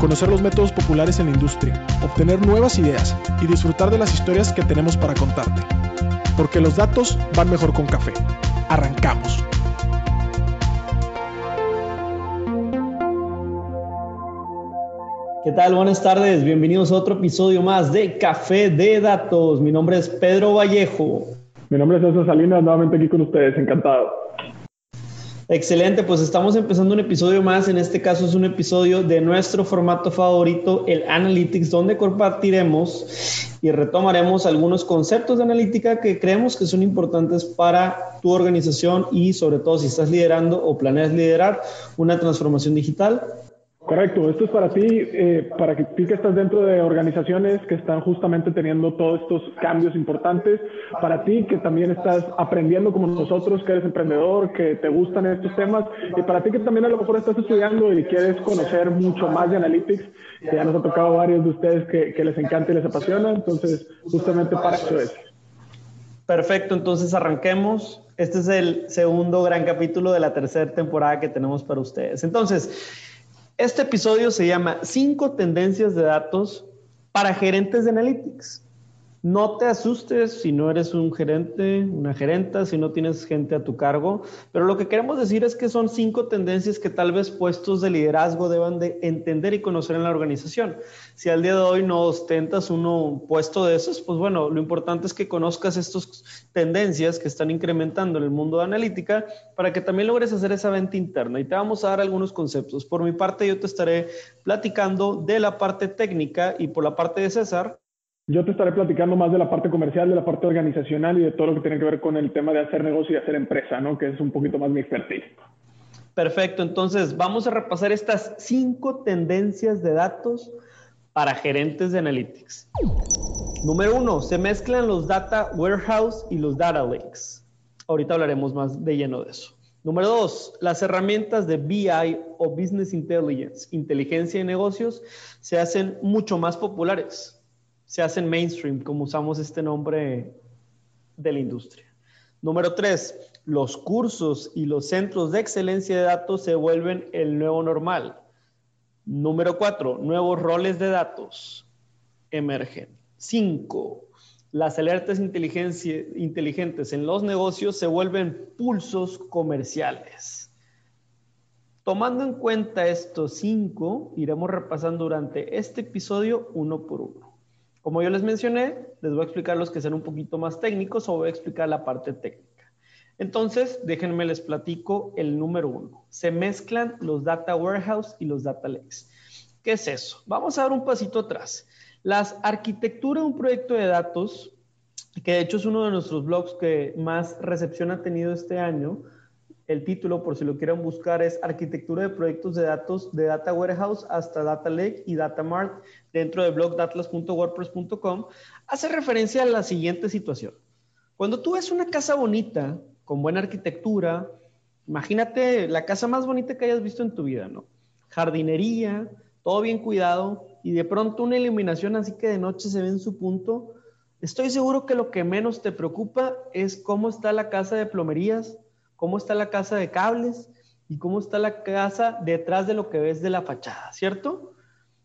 conocer los métodos populares en la industria, obtener nuevas ideas y disfrutar de las historias que tenemos para contarte. Porque los datos van mejor con café. Arrancamos. ¿Qué tal? Buenas tardes. Bienvenidos a otro episodio más de Café de Datos. Mi nombre es Pedro Vallejo. Mi nombre es César Salinas, nuevamente aquí con ustedes. Encantado. Excelente, pues estamos empezando un episodio más. En este caso es un episodio de nuestro formato favorito, el Analytics, donde compartiremos y retomaremos algunos conceptos de analítica que creemos que son importantes para tu organización y sobre todo si estás liderando o planeas liderar una transformación digital Correcto, esto es para ti, eh, para tú que estás dentro de organizaciones que están justamente teniendo todos estos cambios importantes, para ti que también estás aprendiendo como nosotros, que eres emprendedor, que te gustan estos temas, y para ti que también a lo mejor estás estudiando y quieres conocer mucho más de Analytics, que ya nos ha tocado varios de ustedes que, que les encanta y les apasiona, entonces justamente para eso es. Perfecto, entonces arranquemos. Este es el segundo gran capítulo de la tercera temporada que tenemos para ustedes. Entonces, este episodio se llama Cinco tendencias de datos para gerentes de Analytics. No te asustes si no eres un gerente, una gerenta, si no tienes gente a tu cargo, pero lo que queremos decir es que son cinco tendencias que tal vez puestos de liderazgo deban de entender y conocer en la organización. Si al día de hoy no ostentas uno puesto de esos, pues bueno, lo importante es que conozcas estas tendencias que están incrementando en el mundo de analítica para que también logres hacer esa venta interna. Y te vamos a dar algunos conceptos. Por mi parte, yo te estaré platicando de la parte técnica y por la parte de César, yo te estaré platicando más de la parte comercial, de la parte organizacional y de todo lo que tiene que ver con el tema de hacer negocio y hacer empresa, ¿no? Que es un poquito más mi expertise. Perfecto, entonces vamos a repasar estas cinco tendencias de datos para gerentes de Analytics. Número uno, se mezclan los data warehouse y los data lakes. Ahorita hablaremos más de lleno de eso. Número dos, las herramientas de BI o Business Intelligence, inteligencia de negocios, se hacen mucho más populares se hacen mainstream, como usamos este nombre de la industria. Número tres, los cursos y los centros de excelencia de datos se vuelven el nuevo normal. Número cuatro, nuevos roles de datos emergen. Cinco, las alertas inteligentes en los negocios se vuelven pulsos comerciales. Tomando en cuenta estos cinco, iremos repasando durante este episodio uno por uno. Como yo les mencioné, les voy a explicar los que sean un poquito más técnicos o voy a explicar la parte técnica. Entonces, déjenme les platico el número uno. Se mezclan los data warehouse y los data lakes. ¿Qué es eso? Vamos a dar un pasito atrás. La arquitectura de un proyecto de datos, que de hecho es uno de nuestros blogs que más recepción ha tenido este año, el título, por si lo quieren buscar, es Arquitectura de Proyectos de Datos de Data Warehouse hasta Data Lake y Data Mart dentro de blogdatlas.wordpress.com. Hace referencia a la siguiente situación. Cuando tú ves una casa bonita, con buena arquitectura, imagínate la casa más bonita que hayas visto en tu vida, ¿no? Jardinería, todo bien cuidado y de pronto una iluminación así que de noche se ve en su punto. Estoy seguro que lo que menos te preocupa es cómo está la casa de plomerías, cómo está la casa de cables y cómo está la casa detrás de lo que ves de la fachada, ¿cierto?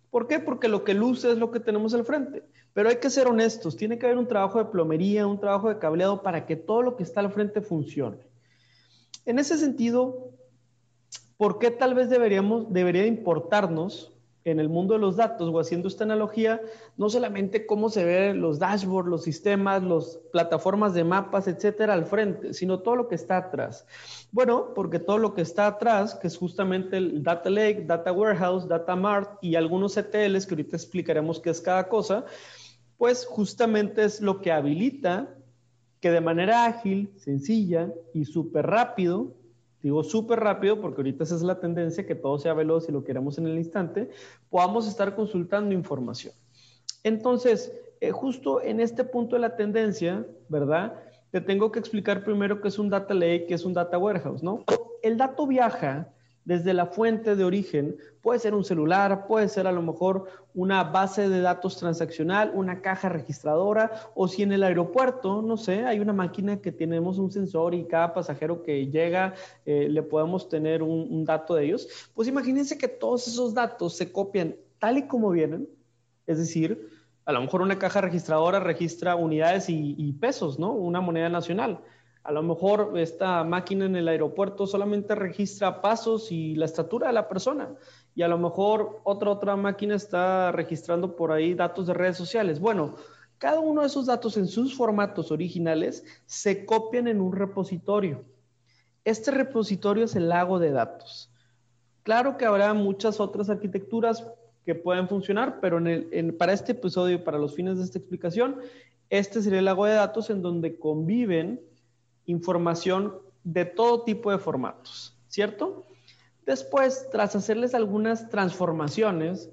¿Por qué? Porque lo que luce es lo que tenemos al frente. Pero hay que ser honestos, tiene que haber un trabajo de plomería, un trabajo de cableado para que todo lo que está al frente funcione. En ese sentido, ¿por qué tal vez deberíamos, debería importarnos en el mundo de los datos o haciendo esta analogía, no solamente cómo se ven los dashboards, los sistemas, las plataformas de mapas, etcétera, al frente, sino todo lo que está atrás. Bueno, porque todo lo que está atrás, que es justamente el Data Lake, Data Warehouse, Data Mart y algunos ETLs, que ahorita explicaremos qué es cada cosa, pues justamente es lo que habilita que de manera ágil, sencilla y súper rápido digo súper rápido porque ahorita esa es la tendencia, que todo sea veloz y lo queremos en el instante, podamos estar consultando información. Entonces, eh, justo en este punto de la tendencia, ¿verdad? Te tengo que explicar primero qué es un data lake, qué es un data warehouse, ¿no? El dato viaja desde la fuente de origen. Puede ser un celular, puede ser a lo mejor una base de datos transaccional, una caja registradora, o si en el aeropuerto, no sé, hay una máquina que tenemos un sensor y cada pasajero que llega eh, le podemos tener un, dato de ellos. Pues imagínense que todos esos datos se copian tal y como vienen, es decir, a lo mejor una caja registradora registra unidades y, y pesos, ¿no? Una moneda nacional a lo mejor esta máquina en el aeropuerto solamente registra pasos y la estatura de la persona. Y a lo mejor otra otra máquina está registrando por ahí datos de redes sociales. Bueno, cada uno de esos datos en sus formatos originales se copian en un repositorio. Este repositorio es el lago de datos. Claro que habrá muchas otras arquitecturas que pueden funcionar, pero para este episodio, para los fines de esta explicación, este sería el lago de datos en donde conviven información de todo tipo de formatos, ¿cierto? Después, tras hacerles algunas transformaciones,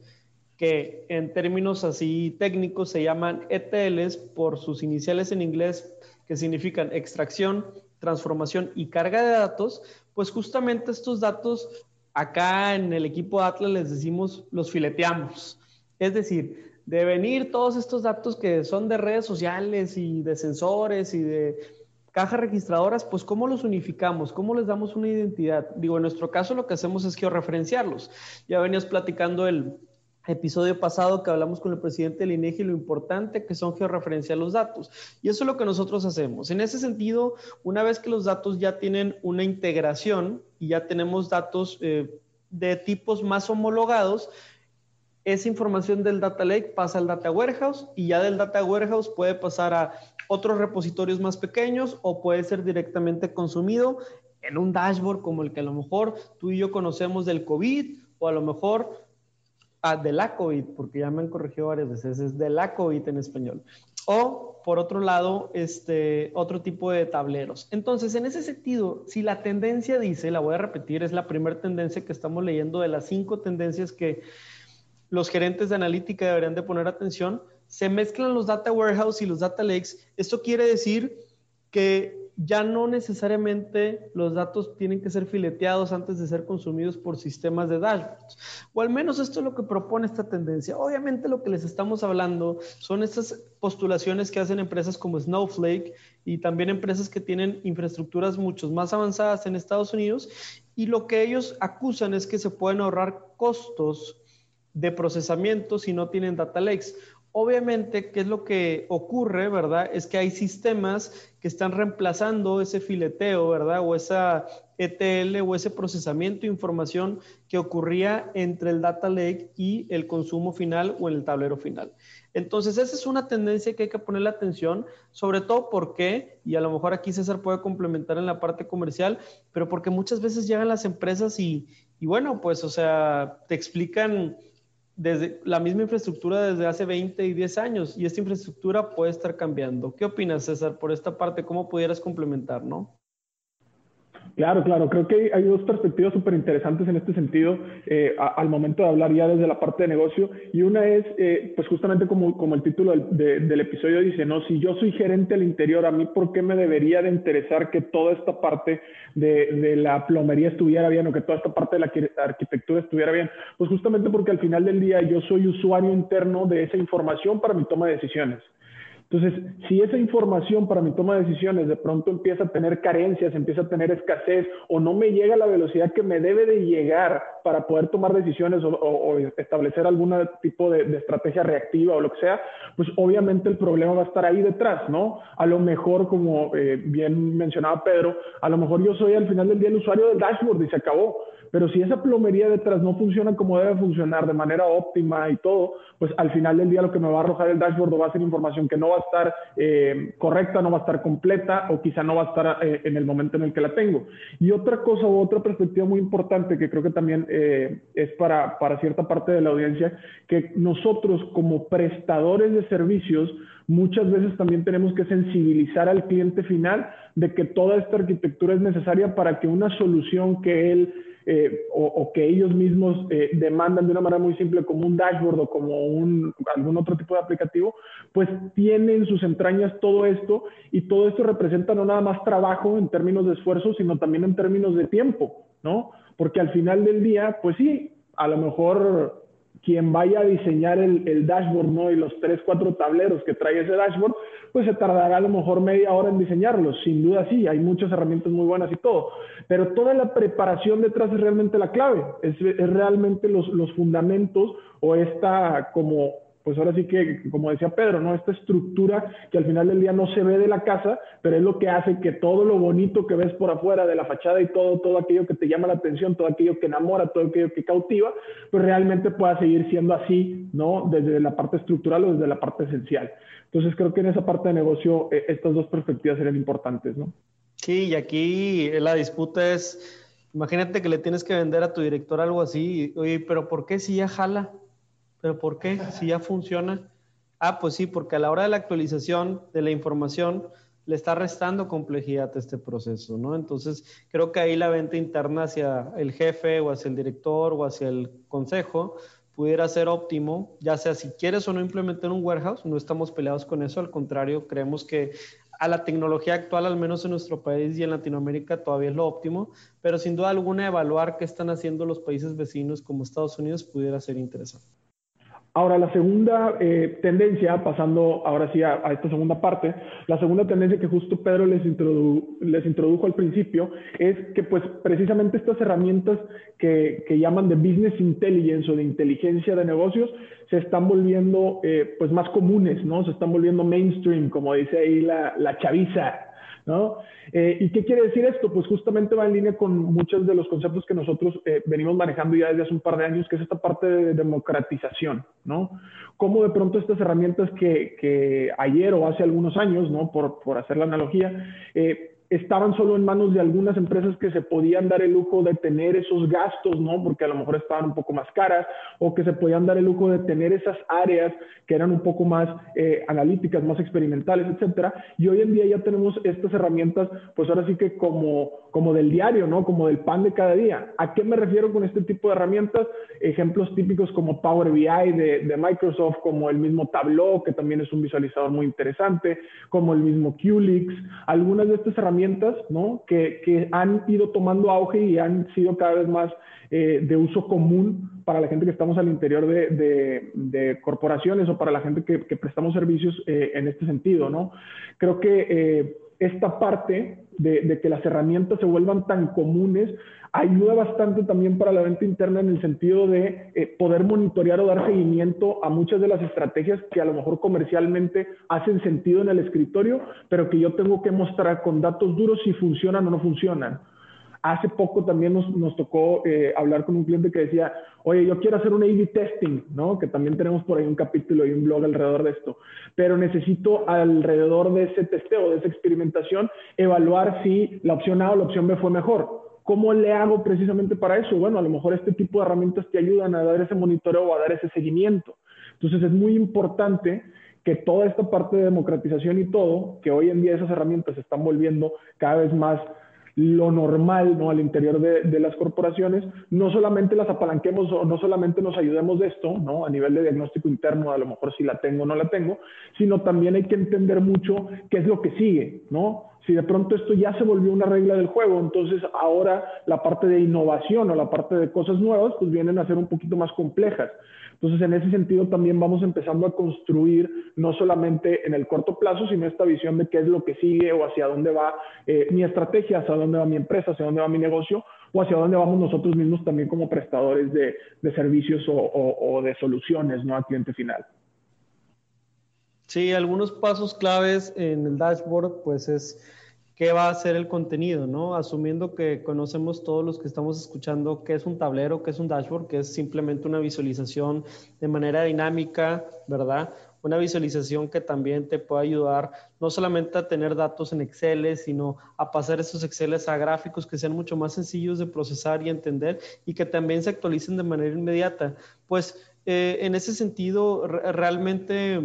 que en términos así técnicos se llaman ETLs por sus iniciales en inglés, que significan extracción, transformación y carga de datos, pues justamente estos datos acá en el equipo Atlas les decimos los fileteamos. Es decir, de venir todos estos datos que son de redes sociales y de sensores y de cajas registradoras, pues ¿cómo los unificamos? ¿Cómo les damos una identidad? Digo, en nuestro caso lo que hacemos es georreferenciarlos. Ya venías platicando el episodio pasado que hablamos con el presidente del INEGI lo importante que son georreferenciar los datos. Y eso es lo que nosotros hacemos. En ese sentido, una vez que los datos ya tienen una integración y ya tenemos datos eh, de tipos más homologados, esa información del data lake pasa al data warehouse y ya del data warehouse puede pasar a otros repositorios más pequeños o puede ser directamente consumido en un dashboard como el que a lo mejor tú y yo conocemos del COVID o a lo mejor ah, de la COVID, porque ya me han corregido varias veces, es de la COVID en español. O por otro lado, este, otro tipo de tableros. Entonces, en ese sentido, si la tendencia dice, la voy a repetir, es la primera tendencia que estamos leyendo de las cinco tendencias que los gerentes de analítica deberían de poner atención, se mezclan los data warehouse y los data lakes. Esto quiere decir que ya no necesariamente los datos tienen que ser fileteados antes de ser consumidos por sistemas de dashboards. O al menos esto es lo que propone esta tendencia. Obviamente lo que les estamos hablando son estas postulaciones que hacen empresas como Snowflake y también empresas que tienen infraestructuras mucho más avanzadas en Estados Unidos y lo que ellos acusan es que se pueden ahorrar costos de procesamiento si no tienen data lakes. Obviamente, ¿qué es lo que ocurre, verdad? Es que hay sistemas que están reemplazando ese fileteo, ¿verdad? O esa ETL o ese procesamiento de información que ocurría entre el data lake y el consumo final o el tablero final. Entonces, esa es una tendencia que hay que ponerle atención, sobre todo porque, y a lo mejor aquí César puede complementar en la parte comercial, pero porque muchas veces llegan las empresas y, y bueno, pues, o sea, te explican desde la misma infraestructura desde hace 20 y 10 años y esta infraestructura puede estar cambiando. ¿Qué opinas, César, por esta parte? ¿Cómo pudieras complementar, no? Claro, claro, creo que hay dos perspectivas súper interesantes en este sentido eh, al momento de hablar ya desde la parte de negocio. Y una es, eh, pues justamente como, como el título del, episodio dice, no, si yo soy gerente al interior, a mí por qué me debería de interesar que toda esta parte de, de la plomería estuviera bien o que toda esta parte de la arquitectura estuviera bien, pues justamente porque al final del día yo soy usuario interno de esa información para mi toma de decisiones. Entonces, si esa información para mi toma de decisiones de pronto empieza a tener carencias, empieza a tener escasez o no me llega a la velocidad que me debe de llegar para poder tomar decisiones o, establecer algún tipo de, estrategia reactiva o lo que sea, pues obviamente el problema va a estar ahí detrás, ¿no? A lo mejor, como eh, bien mencionaba Pedro, a lo mejor yo soy al final del día el usuario del dashboard y se acabó pero si esa plomería detrás no funciona como debe funcionar de manera óptima y todo, pues al final del día lo que me va a arrojar el dashboard va a ser información que no va a estar eh, correcta, no va a estar completa o quizá no va a estar eh, en el momento en el que la tengo. Y otra cosa u otra perspectiva muy importante que creo que también eh, es para, para cierta parte de la audiencia, que nosotros como prestadores de servicios, muchas veces también tenemos que sensibilizar al cliente final de que toda esta arquitectura es necesaria para que una solución que él eh, o, que ellos mismos eh, demandan de una manera muy simple como un dashboard o como un, algún otro tipo de aplicativo, pues tienen sus entrañas todo esto y todo esto representa no nada más trabajo en términos de esfuerzo, sino también en términos de tiempo, ¿no? Porque al final del día, pues sí, a lo mejor quien vaya a diseñar el, dashboard, ¿no? Y los tres, cuatro tableros que trae ese dashboard, pues se tardará a lo mejor media hora en diseñarlos. Sin duda sí, hay muchas herramientas muy buenas y todo. Pero toda la preparación detrás es realmente la clave, es, es realmente los, los fundamentos o esta como pues ahora sí que, como decía Pedro, ¿no? Esta estructura que al final del día no se ve de la casa, pero es lo que hace que todo lo bonito que ves por afuera de la fachada y todo, todo aquello que te llama la atención, todo aquello que enamora, todo aquello que cautiva, pues realmente pueda seguir siendo así, ¿no? Desde la parte estructural o desde la parte esencial. Entonces creo que en esa parte de negocio eh, estas dos perspectivas serían importantes, ¿no? Sí, y aquí la disputa es, imagínate que le tienes que vender a tu director algo así, oye, pero ¿por qué si ya jala? ¿Pero por qué? Si ya funciona. Ah, pues sí, porque a la hora de la actualización de la información le está restando complejidad a este proceso, ¿no? Entonces, creo que ahí la venta interna hacia el jefe o hacia el director o hacia el consejo pudiera ser óptimo, ya sea si quieres o no implementar un warehouse, no estamos peleados con eso, al contrario, creemos que a la tecnología actual, al menos en nuestro país y en Latinoamérica, todavía es lo óptimo, pero sin duda alguna evaluar qué están haciendo los países vecinos como Estados Unidos pudiera ser interesante. Ahora, la segunda eh, tendencia, pasando ahora sí a, esta segunda parte, la segunda tendencia que justo Pedro les, les introdujo al principio es que pues precisamente estas herramientas que, que, llaman de business intelligence o de inteligencia de negocios se están volviendo eh, pues más comunes, ¿no? Se están volviendo mainstream, como dice ahí la, la chaviza, ¿no? Eh, ¿Y qué quiere decir esto? Pues justamente va en línea con muchos de los conceptos que nosotros eh, venimos manejando ya desde hace un par de años, que es esta parte de democratización, ¿no? Cómo de pronto estas herramientas que, ayer o hace algunos años, ¿no? Por, por hacer la analogía, eh, estaban solo en manos de algunas empresas que se podían dar el lujo de tener esos gastos, ¿no? Porque a lo mejor estaban un poco más caras o que se podían dar el lujo de tener esas áreas que eran un poco más eh, analíticas, más experimentales, etcétera. Y hoy en día ya tenemos estas herramientas, pues ahora sí que como, como del diario, ¿no? Como del pan de cada día. ¿A qué me refiero con este tipo de herramientas? Ejemplos típicos como Power BI de, de Microsoft, como el mismo Tableau, que también es un visualizador muy interesante, como el mismo QLix, algunas de estas herramientas ¿no? que, han ido tomando auge y han sido cada vez más eh, de uso común para la gente que estamos al interior de, corporaciones o para la gente que, prestamos servicios eh, en este sentido. ¿no? Creo que eh, esta parte de, que las herramientas se vuelvan tan comunes ayuda bastante también para la venta interna en el sentido de eh, poder monitorear o dar seguimiento a muchas de las estrategias que a lo mejor comercialmente hacen sentido en el escritorio, pero que yo tengo que mostrar con datos duros si funcionan o no funcionan. Hace poco también nos, nos tocó eh, hablar con un cliente que decía, oye, yo quiero hacer un A-B testing, ¿no? Que también tenemos por ahí un capítulo y un blog alrededor de esto, pero necesito alrededor de ese testeo, de esa experimentación, evaluar si la opción A o la opción B fue mejor ¿Cómo le hago precisamente para eso? Bueno, a lo mejor este tipo de herramientas te ayudan a dar ese monitoreo o a dar ese seguimiento. Entonces es muy importante que toda esta parte de democratización y todo, que hoy en día esas herramientas se están volviendo cada vez más lo normal ¿no? al interior de, las corporaciones, no solamente las apalanquemos o no solamente nos ayudemos de esto, ¿no? a nivel de diagnóstico interno, a lo mejor si la tengo o no la tengo, sino también hay que entender mucho qué es lo que sigue, ¿no? si de pronto esto ya se volvió una regla del juego, entonces ahora la parte de innovación o la parte de cosas nuevas, pues vienen a ser un poquito más complejas. Entonces, en ese sentido también vamos empezando a construir no solamente en el corto plazo, sino esta visión de qué es lo que sigue o hacia dónde va eh, mi estrategia, hacia dónde va mi empresa, hacia dónde va mi negocio o hacia dónde vamos nosotros mismos también como prestadores de, servicios o, o de soluciones ¿no? al cliente final. Sí, algunos pasos claves en el dashboard, pues es qué va a ser el contenido, ¿no? Asumiendo que conocemos todos los que estamos escuchando qué es un tablero, qué es un dashboard, que es simplemente una visualización de manera dinámica, ¿verdad? Una visualización que también te puede ayudar no solamente a tener datos en Excel, sino a pasar esos Excel a gráficos que sean mucho más sencillos de procesar y entender y que también se actualicen de manera inmediata. Pues eh, en ese sentido, realmente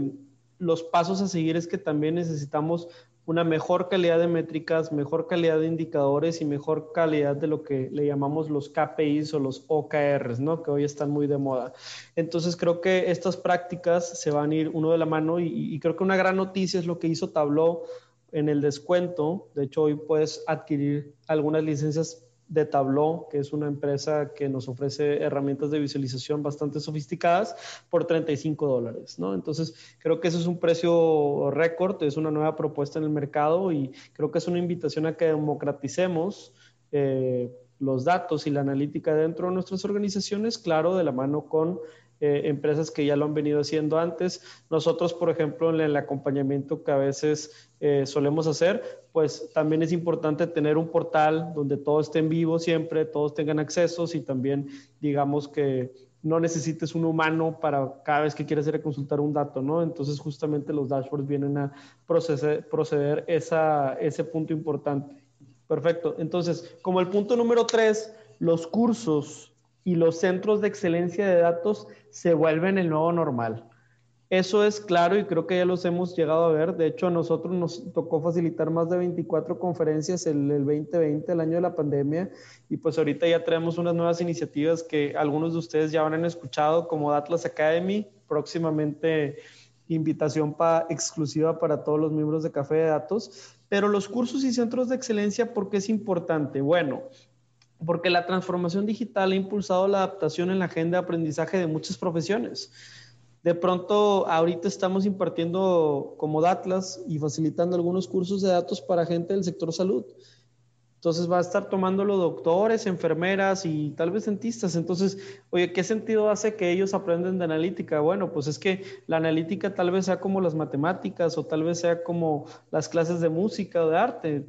los pasos a seguir es que también necesitamos una mejor calidad de métricas, mejor calidad de indicadores y mejor calidad de lo que le llamamos los KPIs o los OKRs, ¿no? Que hoy están muy de moda. Entonces creo que estas prácticas se van a ir uno de la mano y, creo que una gran noticia es lo que hizo Tableau en el descuento. De hecho, hoy puedes adquirir algunas licencias de Tableau, que es una empresa que nos ofrece herramientas de visualización bastante sofisticadas por 35 dólares, ¿no? Entonces, creo que eso es un precio récord, es una nueva propuesta en el mercado y creo que es una invitación a que democraticemos eh, los datos y la analítica dentro de nuestras organizaciones, claro, de la mano con eh, empresas que ya lo han venido haciendo antes. Nosotros, por ejemplo, en el acompañamiento que a veces eh, solemos hacer, pues también es importante tener un portal donde todo esté en vivo siempre, todos tengan accesos y también digamos que no necesites un humano para cada vez que quieras ir a consultar un dato, ¿no? Entonces justamente los dashboards vienen a proceder, proceder esa, ese punto importante. Perfecto. Entonces, como el punto número tres, los cursos y los centros de excelencia de datos se vuelven el nuevo normal. Eso es claro y creo que ya los hemos llegado a ver. De hecho, a nosotros nos tocó facilitar más de 24 conferencias el, el 2020, el año de la pandemia, y pues ahorita ya traemos unas nuevas iniciativas que algunos de ustedes ya habrán escuchado, como Atlas Academy, próximamente invitación pa, exclusiva para todos los miembros de Café de Datos. Pero los cursos y centros de excelencia, ¿por qué es importante? Bueno, porque la transformación digital ha impulsado la adaptación en la agenda de aprendizaje de muchas profesiones. De pronto, ahorita estamos impartiendo como Datlas y facilitando algunos cursos de datos para gente del sector salud. Entonces va a estar tomándolo doctores, enfermeras y tal vez dentistas. Entonces, oye, ¿qué sentido hace que ellos aprenden de analítica? Bueno, pues es que la analítica tal vez sea como las matemáticas o tal vez sea como las clases de música o de arte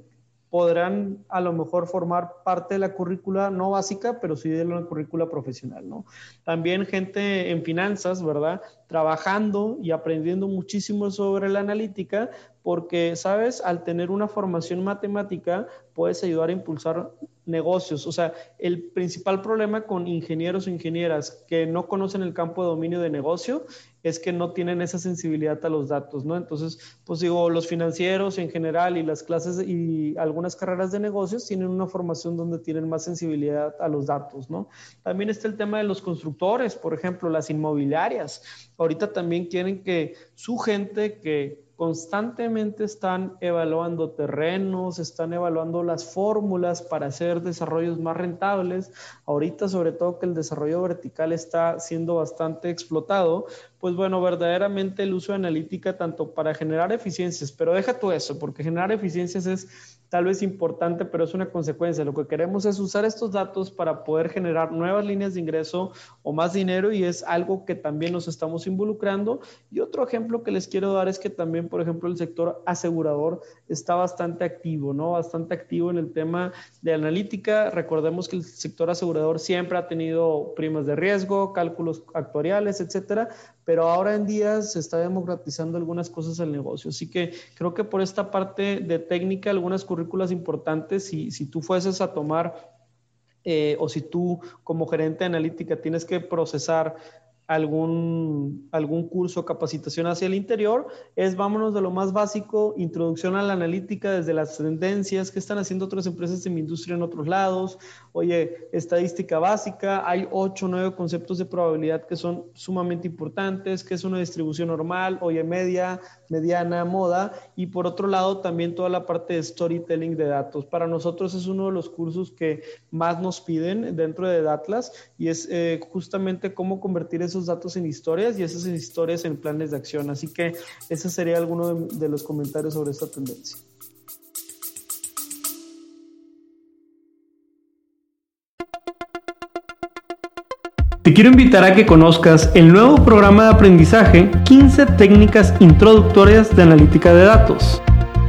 podrán a lo mejor formar parte de la currícula no básica, pero sí de la currícula profesional, ¿no? También gente en finanzas, ¿verdad? Trabajando y aprendiendo muchísimo sobre la analítica, porque, ¿sabes? Al tener una formación matemática, puedes ayudar a impulsar negocios. O sea, el principal problema con ingenieros o ingenieras que no conocen el campo de dominio de negocio es que no tienen esa sensibilidad a los datos, ¿no? Entonces, pues digo, los financieros en general y las clases y algunas carreras de negocios tienen una formación donde tienen más sensibilidad a los datos, ¿no? También está el tema de los constructores, por ejemplo, las inmobiliarias. Ahorita también quieren que su gente que constantemente están evaluando terrenos, están evaluando las fórmulas para hacer desarrollos más rentables. Ahorita, sobre todo que el desarrollo vertical está siendo bastante explotado, pues bueno, verdaderamente el uso de analítica tanto para generar eficiencias, pero deja tú eso, porque generar eficiencias es tal vez importante, pero es una consecuencia. Lo que queremos es usar estos datos para poder generar nuevas líneas de ingreso o más dinero y es algo que también nos estamos involucrando. Y otro ejemplo que les quiero dar es que también, por ejemplo, el sector asegurador está bastante activo, ¿no? Bastante activo en el tema de analítica. Recordemos que el sector asegurador siempre ha tenido primas de riesgo, cálculos actuariales, etcétera, pero ahora en día se está democratizando algunas cosas del negocio. Así que creo que por esta parte de técnica, algunas currículas importantes, si, si tú fueses a tomar eh, o si tú como gerente de analítica tienes que procesar algún, algún curso, capacitación hacia el interior, es vámonos de lo más básico, introducción a la analítica desde las tendencias, que están haciendo otras empresas de mi industria en otros lados, oye, estadística básica, hay ocho o nueve conceptos de probabilidad que son sumamente importantes, que es una distribución normal, oye, media, mediana, moda, y por otro lado también toda la parte de storytelling de datos. Para nosotros es uno de los cursos que más nos piden dentro de Datlas y es eh, justamente cómo convertir esos datos en historias y esas historias en planes de acción. Así que ese sería alguno de, los comentarios sobre esta tendencia. Te quiero invitar a que conozcas el nuevo programa de aprendizaje 15 técnicas introductorias de analítica de datos.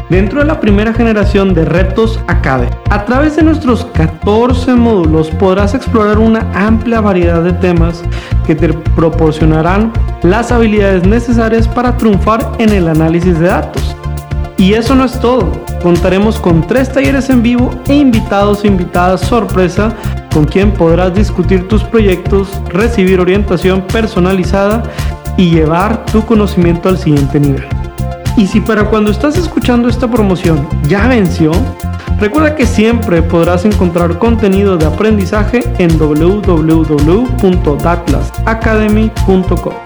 Dentro de la primera generación de Retos Academy, a través de nuestros 14 módulos podrás explorar una amplia variedad de temas que te proporcionarán las habilidades necesarias para triunfar en el análisis de datos. Y eso no es todo, contaremos con tres talleres en vivo e invitados e invitadas sorpresa con quien podrás discutir tus proyectos, recibir orientación personalizada y llevar tu conocimiento al siguiente nivel. Y si para cuando estás escuchando esta promoción ya venció, recuerda que siempre podrás encontrar contenido de aprendizaje en www.datlasacademy.com.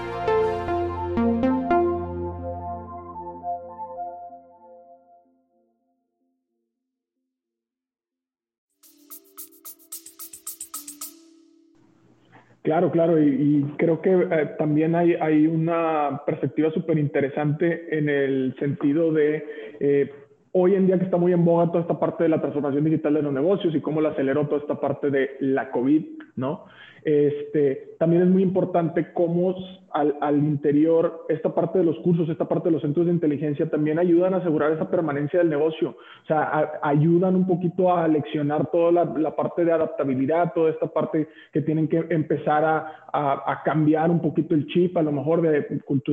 Claro, claro, y, creo que eh, también hay, una perspectiva súper interesante en el sentido de eh, hoy en día que está muy en boga toda esta parte de la transformación digital de los negocios y cómo la aceleró toda esta parte de la COVID, ¿no? Este, también es muy importante cómo al, al, interior esta parte de los cursos, esta parte de los centros de inteligencia también ayudan a asegurar esa permanencia del negocio. O sea, ayudan un poquito a leccionar toda la, la, parte de adaptabilidad, toda esta parte que tienen que empezar a, a, a cambiar un poquito el chip, a lo mejor de,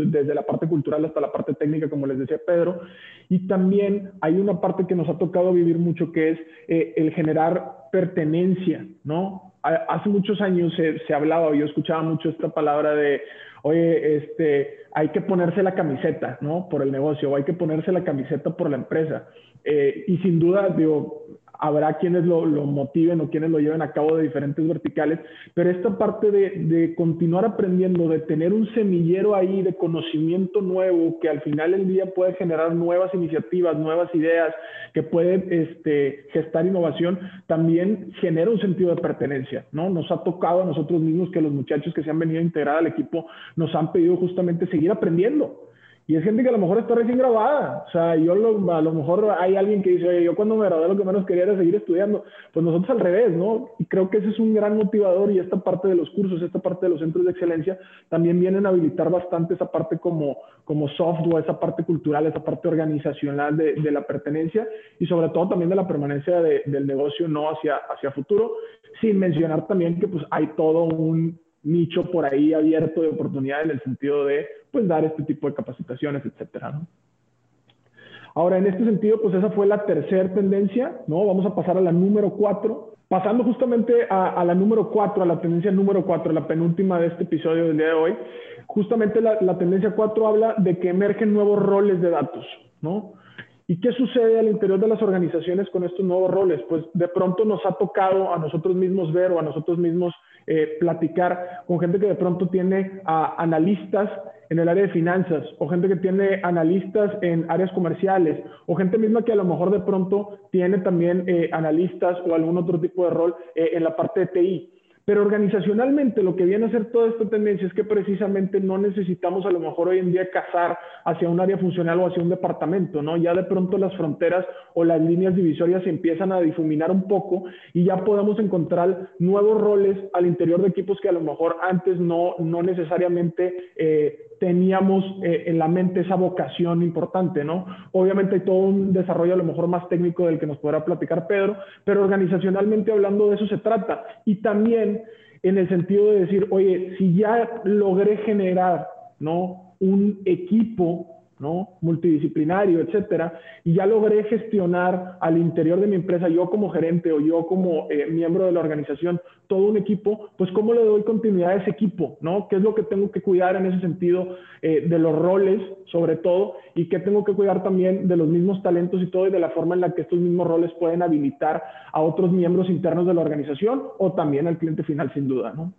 desde la parte cultural hasta la parte técnica, como les decía Pedro. Y también hay una parte que nos ha tocado vivir mucho, que es eh, el generar pertenencia, ¿no? Hace muchos años se, se hablaba, yo escuchaba mucho esta palabra de, oye, este, hay que ponerse la camiseta, ¿no? Por el negocio, o hay que ponerse la camiseta por la empresa. Eh, y sin duda, digo, habrá quienes lo, motiven o quienes lo lleven a cabo de diferentes verticales, pero esta parte de, de, continuar aprendiendo, de tener un semillero ahí de conocimiento nuevo que al final del día puede generar nuevas iniciativas, nuevas ideas, que puede este, gestar innovación, también genera un sentido de pertenencia, ¿no? Nos ha tocado a nosotros mismos que los muchachos que se han venido a integrar al equipo nos han pedido justamente seguir aprendiendo y es gente que a lo mejor está recién grabada. O sea, yo a lo mejor hay alguien que dice, oye, yo cuando me gradué lo que menos quería era seguir estudiando. Pues nosotros al revés, ¿no? Y creo que ese es un gran motivador y esta parte de los cursos, esta parte de los centros de excelencia, también vienen a habilitar bastante esa parte como, como software, esa parte cultural, esa parte organizacional de, de la pertenencia y sobre todo también de la permanencia de, del negocio, ¿no? Hacia, hacia futuro. Sin mencionar también que pues hay todo un nicho por ahí abierto de oportunidad en el sentido de pues dar este tipo de capacitaciones, etcétera, ¿no? Ahora, en este sentido, pues esa fue la tercera tendencia, ¿no? Vamos a pasar a la número cuatro. Pasando justamente a, la número cuatro, a la tendencia número cuatro, la penúltima de este episodio del día de hoy, justamente la, la tendencia cuatro habla de que emergen nuevos roles de datos, ¿no? ¿Y qué sucede al interior de las organizaciones con estos nuevos roles? Pues de pronto nos ha tocado a nosotros mismos ver o a nosotros mismos eh, platicar con gente que de pronto tiene analistas en el área de finanzas o gente que tiene analistas en áreas comerciales o gente misma que a lo mejor de pronto tiene también eh, analistas o algún otro tipo de rol eh, en la parte de TI. Pero organizacionalmente lo que viene a ser toda esta tendencia es que precisamente no necesitamos a lo mejor hoy en día cazar hacia un área funcional o hacia un departamento, ¿no? Ya de pronto las fronteras o las líneas divisorias se empiezan a difuminar un poco y ya podemos encontrar nuevos roles al interior de equipos que a lo mejor antes no, no necesariamente eh, teníamos eh, en la mente esa vocación importante, ¿no? Obviamente hay todo un desarrollo a lo mejor más técnico del que nos podrá platicar Pedro, pero organizacionalmente hablando de eso se trata. Y también en el sentido de decir, oye, si ya logré generar, ¿no? Un equipo ¿no? multidisciplinario, etcétera, y ya logré gestionar al interior de mi empresa, yo como gerente o yo como eh, miembro de la organización, todo un equipo, pues cómo le doy continuidad a ese equipo, ¿no? ¿Qué es lo que tengo que cuidar en ese sentido eh, de los roles, sobre todo, y qué tengo que cuidar también de los mismos talentos y todo, y de la forma en la que estos mismos roles pueden habilitar a otros miembros internos de la organización o también al cliente final, sin duda, ¿no?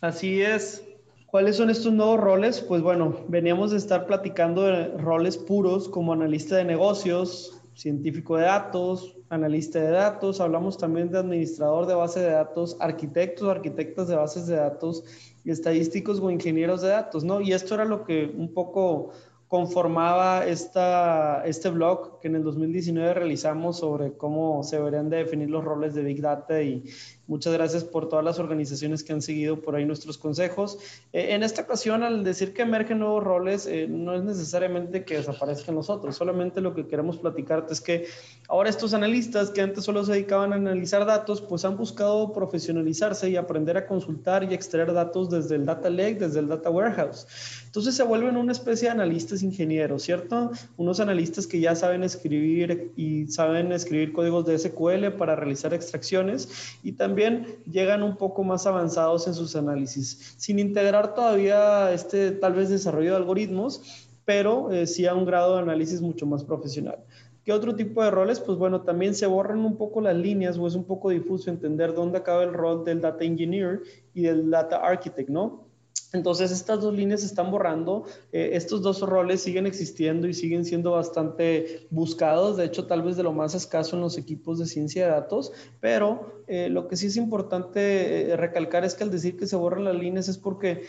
Así es. ¿Cuáles son estos nuevos roles? Pues bueno, veníamos de estar platicando de roles puros como analista de negocios, científico de datos, analista de datos, hablamos también de administrador de base de datos, arquitectos, arquitectas de bases de datos, estadísticos o ingenieros de datos, ¿no? Y esto era lo que un poco conformaba esta, este blog que en el 2019 realizamos sobre cómo se deberían de definir los roles de Big Data y, Muchas gracias por todas las organizaciones que han seguido por ahí nuestros consejos. Eh, en esta ocasión, al decir que emergen nuevos roles, eh, no es necesariamente que desaparezcan los otros, solamente lo que queremos platicarte es que ahora estos analistas que antes solo se dedicaban a analizar datos, pues han buscado profesionalizarse y aprender a consultar y extraer datos desde el Data Lake, desde el Data Warehouse. Entonces se vuelven una especie de analistas ingenieros, ¿cierto? Unos analistas que ya saben escribir y saben escribir códigos de SQL para realizar extracciones y también llegan un poco más avanzados en sus análisis, sin integrar todavía este tal vez desarrollo de algoritmos, pero eh, sí a un grado de análisis mucho más profesional. ¿Qué otro tipo de roles? Pues bueno, también se borran un poco las líneas o es un poco difuso entender dónde acaba el rol del data engineer y del data architect, ¿no? Entonces estas dos líneas se están borrando, eh, estos dos roles siguen existiendo y siguen siendo bastante buscados, de hecho tal vez de lo más escaso en los equipos de ciencia de datos, pero eh, lo que sí es importante eh, recalcar es que al decir que se borran las líneas es porque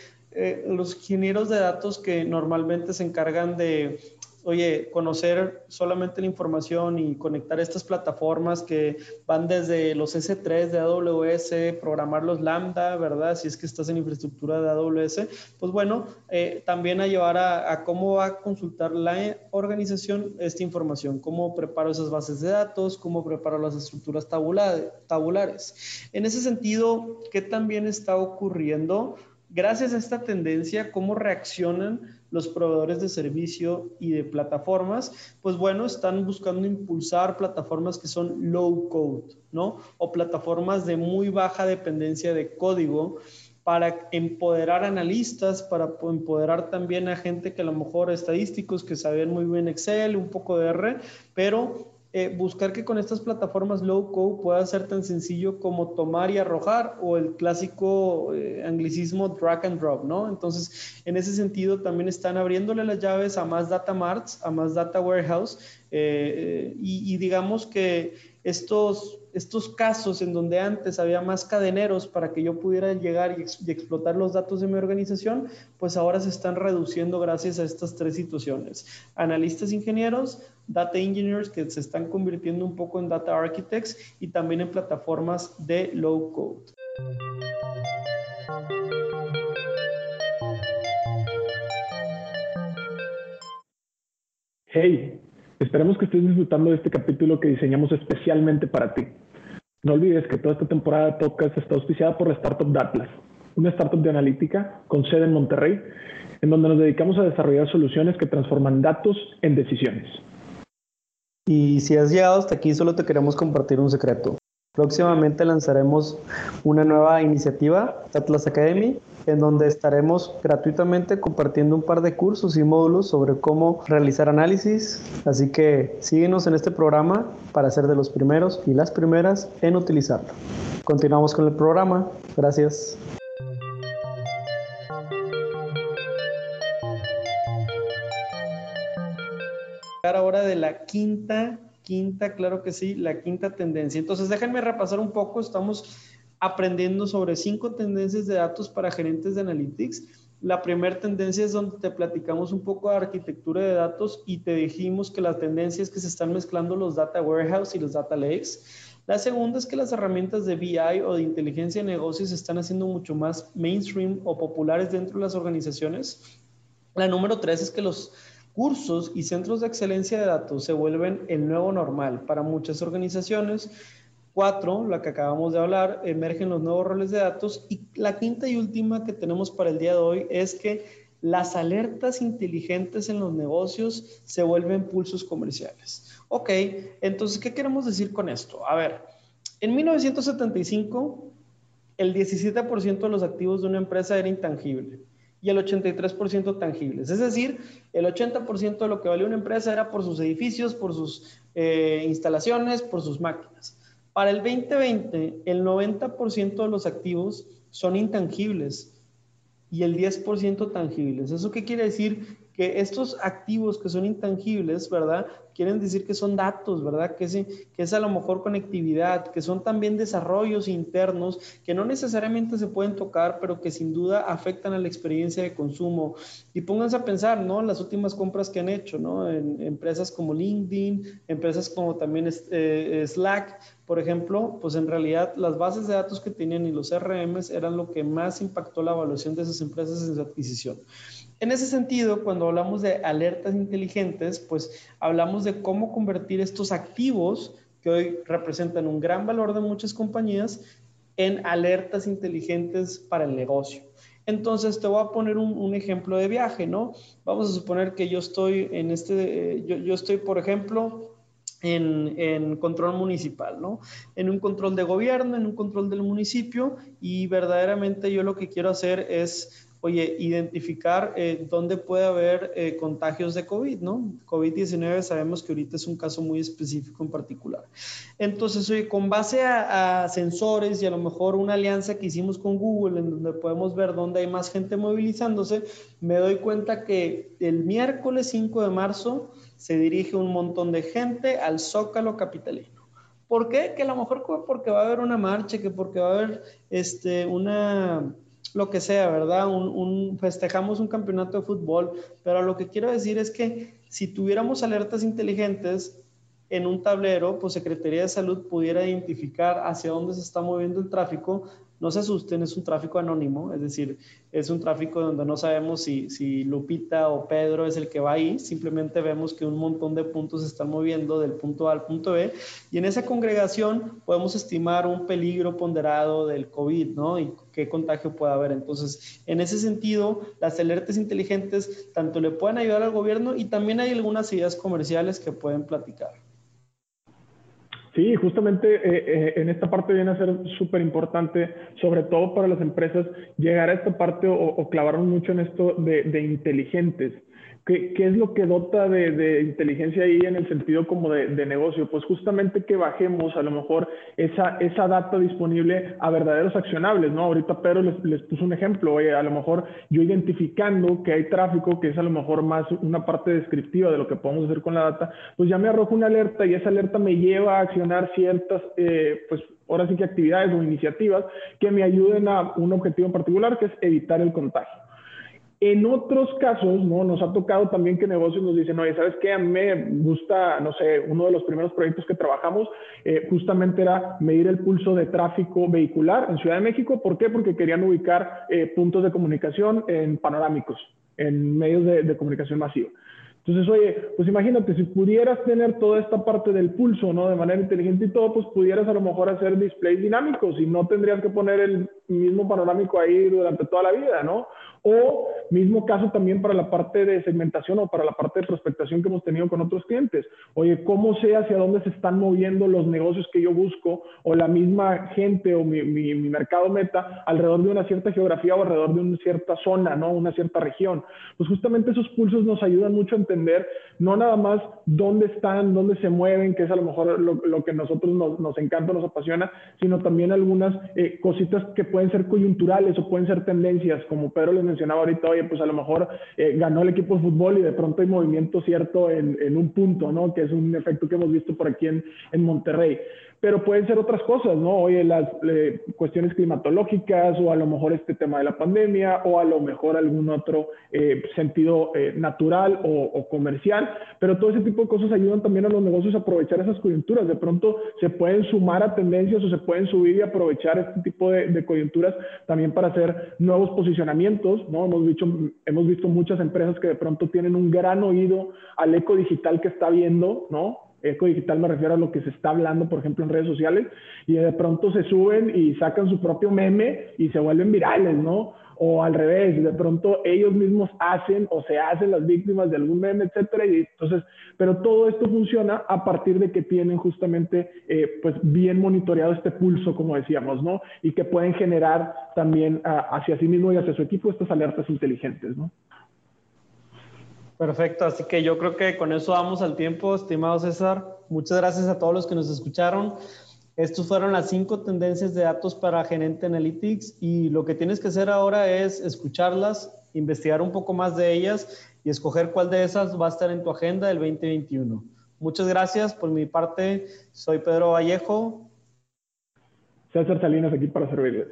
los ingenieros de datos que normalmente se encargan de oye, conocer solamente la información y conectar estas plataformas que van desde los S3 de AWS, programar los Lambda, ¿verdad? Si es que estás en infraestructura de AWS, pues bueno, eh, también a llevar a, cómo va a consultar la organización esta información, cómo preparo esas bases de datos, cómo preparo las estructuras tabulares. En ese sentido, ¿qué también está ocurriendo? Gracias a esta tendencia, ¿cómo reaccionan los proveedores de servicio y de plataformas, pues bueno, están buscando impulsar plataformas que son low code, ¿no? O plataformas de muy baja dependencia de código para empoderar analistas, para empoderar también a gente que a lo mejor estadísticos que saben muy bien Excel, un poco de R, pero eh, buscar que con estas plataformas low code pueda ser tan sencillo como tomar y arrojar o el clásico eh, anglicismo drag and drop, ¿no? Entonces, en ese sentido, también están abriéndole las llaves a más data marts, a más data warehouse eh, y digamos que estos, estos casos en donde antes había más cadeneros para que yo pudiera llegar y, explotar los datos de mi organización, pues ahora se están reduciendo gracias a estas tres situaciones. Analistas ingenieros, data engineers que se están convirtiendo un poco en data architects y también en plataformas de low code. Hey, Esperemos que estés disfrutando de este capítulo que diseñamos especialmente para ti. No olvides que toda esta temporada de podcast está auspiciada por la startup Datlas, una startup de analítica con sede en Monterrey, en donde nos dedicamos a desarrollar soluciones que transforman datos en decisiones. Y si has llegado hasta aquí, solo te queremos compartir un secreto. Próximamente lanzaremos una nueva iniciativa, Atlas Academy, en donde estaremos gratuitamente compartiendo un par de cursos y módulos sobre cómo realizar análisis. Así que síguenos en este programa para ser de los primeros y las primeras en utilizarlo. Continuamos con el programa. Gracias. Ahora de la quinta quinta, claro que sí, la quinta tendencia. Entonces, déjenme repasar un poco. Estamos aprendiendo sobre cinco tendencias de datos para gerentes de analytics. La primera tendencia es donde te platicamos un poco de arquitectura de datos y te dijimos que la tendencia es que se están mezclando los data warehouse y los data lakes. La segunda es que las herramientas de BI o de inteligencia de negocios se están haciendo mucho más mainstream o populares dentro de las organizaciones. La número tres es que los cursos y centros de excelencia de datos se vuelven el nuevo normal para muchas organizaciones. Cuatro, la que acabamos de hablar, emergen los nuevos roles de datos. Y la quinta y última que tenemos para el día de hoy es que las alertas inteligentes en los negocios se vuelven pulsos comerciales. Ok, entonces, ¿qué queremos decir con esto? A ver, en 1975, el 17% de los activos de una empresa era intangible y el 83% tangibles. Es decir, el 80% de lo que valía una empresa era por sus edificios, por sus eh, instalaciones, por sus máquinas. Para el 2020, el 90% de los activos son intangibles y el 10% tangibles. ¿Eso qué quiere decir? Que estos activos que son intangibles, ¿verdad? Quieren decir que son datos, ¿verdad? Que es, que es a lo mejor conectividad, que son también desarrollos internos que no necesariamente se pueden tocar, pero que sin duda afectan a la experiencia de consumo. Y pónganse a pensar, ¿no? Las últimas compras que han hecho, ¿no? En, empresas como LinkedIn, empresas como también eh, Slack, por ejemplo, pues en realidad las bases de datos que tenían y los RMs eran lo que más impactó la evaluación de esas empresas en su adquisición. En ese sentido, cuando hablamos de alertas inteligentes, pues hablamos de cómo convertir estos activos que hoy representan un gran valor de muchas compañías en alertas inteligentes para el negocio. Entonces te voy a poner un, ejemplo de viaje, ¿no? Vamos a suponer que yo estoy en este, eh, yo, estoy, por ejemplo, en, en, control municipal, ¿no? En un control de gobierno, en un control del municipio y verdaderamente yo lo que quiero hacer es oye, identificar eh, dónde puede haber eh, contagios de COVID, ¿no? COVID-19 sabemos que ahorita es un caso muy específico en particular. Entonces, oye, con base a, sensores y a lo mejor una alianza que hicimos con Google, en donde podemos ver dónde hay más gente movilizándose, me doy cuenta que el miércoles 5 de marzo se dirige un montón de gente al Zócalo Capitalino. ¿Por qué? Que a lo mejor porque va a haber una marcha, que porque va a haber este, una lo que sea, ¿verdad? Un, festejamos un campeonato de fútbol, pero lo que quiero decir es que si tuviéramos alertas inteligentes en un tablero, pues Secretaría de Salud pudiera identificar hacia dónde se está moviendo el tráfico no se asusten, es un tráfico anónimo, es decir, es un tráfico donde no sabemos si, Lupita o Pedro es el que va ahí, simplemente vemos que un montón de puntos se están moviendo del punto A al punto B y en esa congregación podemos estimar un peligro ponderado del COVID, ¿no? Y qué contagio puede haber. Entonces, en ese sentido, las alertas inteligentes tanto le pueden ayudar al gobierno y también hay algunas ideas comerciales que pueden platicar. Sí, justamente eh, eh, en esta parte viene a ser súper importante, sobre todo para las empresas, llegar a esta parte o, o mucho en esto de inteligentes. ¿Qué, ¿Qué, es lo que dota de, inteligencia ahí en el sentido como de, de, negocio? Pues justamente que bajemos a lo mejor esa, esa data disponible a verdaderos accionables, ¿no? Ahorita Pedro les, les puso un ejemplo, oye, a lo mejor yo identificando que hay tráfico, que es a lo mejor más una parte descriptiva de lo que podemos hacer con la data, pues ya me arroja una alerta y esa alerta me lleva a accionar ciertas, eh, pues ahora sí que actividades o iniciativas que me ayuden a un objetivo en particular, que es evitar el contagio. En otros casos, ¿no? Nos ha tocado también que negocios nos dicen, oye, ¿sabes qué? A mí me gusta, no sé, uno de los primeros proyectos que trabajamos eh, justamente era medir el pulso de tráfico vehicular en Ciudad de México. ¿Por qué? Porque querían ubicar eh, puntos de comunicación en panorámicos, en medios de, de comunicación masiva. Entonces, oye, pues imagínate, si pudieras tener toda esta parte del pulso, ¿no? De manera inteligente y todo, pues pudieras a lo mejor hacer displays dinámicos y no tendrías que poner el mismo panorámico ahí durante toda la vida, ¿no? O mismo caso también para la parte de segmentación o para la parte de prospectación que hemos tenido con otros clientes. Oye, ¿cómo sé hacia dónde se están moviendo los negocios que yo busco o la misma gente o mi, mi, mi mercado meta alrededor de una cierta geografía o alrededor de una cierta zona, ¿no? Una cierta región. Pues justamente esos pulsos nos ayudan mucho a entender no nada más dónde están, dónde se mueven, que es a lo mejor lo, lo que nosotros nos, nos, encanta, nos apasiona, sino también algunas eh, cositas que pueden ser coyunturales o pueden ser tendencias, como Pedro les mencionaba ahorita, oye, pues a lo mejor eh, ganó el equipo de fútbol y de pronto hay movimiento cierto en, en, un punto, ¿no? Que es un efecto que hemos visto por aquí en, en Monterrey pero pueden ser otras cosas, ¿no? Oye, las eh, cuestiones climatológicas o a lo mejor este tema de la pandemia o a lo mejor algún otro eh, sentido eh, natural o, o, comercial, pero todo ese tipo de cosas ayudan también a los negocios a aprovechar esas coyunturas. De pronto se pueden sumar a tendencias o se pueden subir y aprovechar este tipo de, de coyunturas también para hacer nuevos posicionamientos, ¿no? Hemos visto, hemos visto muchas empresas que de pronto tienen un gran oído al eco digital que está viendo, ¿no? Eco digital me refiero a lo que se está hablando, por ejemplo, en redes sociales, y de pronto se suben y sacan su propio meme y se vuelven virales, ¿no? O al revés, de pronto ellos mismos hacen o se hacen las víctimas de algún meme, etcétera, y entonces, pero todo esto funciona a partir de que tienen justamente, eh, pues, bien monitoreado este pulso, como decíamos, ¿no? Y que pueden generar también uh, hacia sí mismo y hacia su equipo estas alertas inteligentes, ¿no? Perfecto, así que yo creo que con eso vamos al tiempo, estimado César. Muchas gracias a todos los que nos escucharon. Estos fueron las cinco tendencias de datos para Gerente Analytics y lo que tienes que hacer ahora es escucharlas, investigar un poco más de ellas y escoger cuál de esas va a estar en tu agenda del 2021. Muchas gracias. Por mi parte, soy Pedro Vallejo. César Salinas aquí para servirles.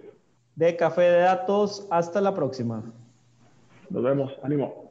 De Café de Datos. Hasta la próxima. Nos vemos. Ánimo.